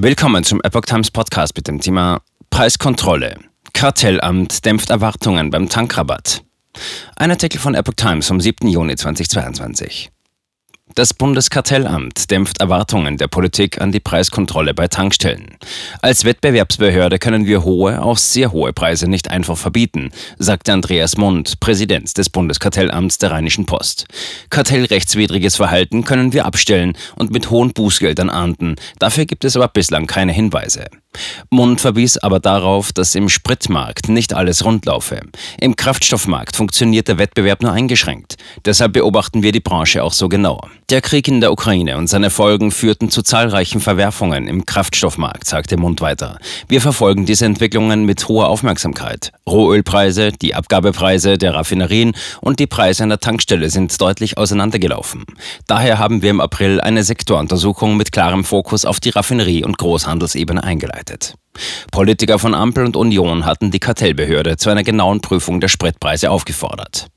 Willkommen zum Epoch Times Podcast mit dem Thema Preiskontrolle. Kartellamt dämpft Erwartungen beim Tankrabatt. Ein Artikel von Epoch Times vom 7. Juni 2022. Das Bundeskartellamt dämpft Erwartungen der Politik an die Preiskontrolle bei Tankstellen. Als Wettbewerbsbehörde können wir hohe, auch sehr hohe Preise nicht einfach verbieten, sagte Andreas Mund, Präsident des Bundeskartellamts der Rheinischen Post. Kartellrechtswidriges Verhalten können wir abstellen und mit hohen Bußgeldern ahnden. Dafür gibt es aber bislang keine Hinweise. Mund verwies aber darauf, dass im Spritmarkt nicht alles rundlaufe. Im Kraftstoffmarkt funktioniert der Wettbewerb nur eingeschränkt. Deshalb beobachten wir die Branche auch so genau. Der Krieg in der Ukraine und seine Folgen führten zu zahlreichen Verwerfungen im Kraftstoffmarkt, sagte Mund weiter. Wir verfolgen diese Entwicklungen mit hoher Aufmerksamkeit. Rohölpreise, die Abgabepreise der Raffinerien und die Preise an der Tankstelle sind deutlich auseinandergelaufen. Daher haben wir im April eine Sektoruntersuchung mit klarem Fokus auf die Raffinerie- und Großhandelsebene eingeleitet. Politiker von Ampel und Union hatten die Kartellbehörde zu einer genauen Prüfung der Spritpreise aufgefordert.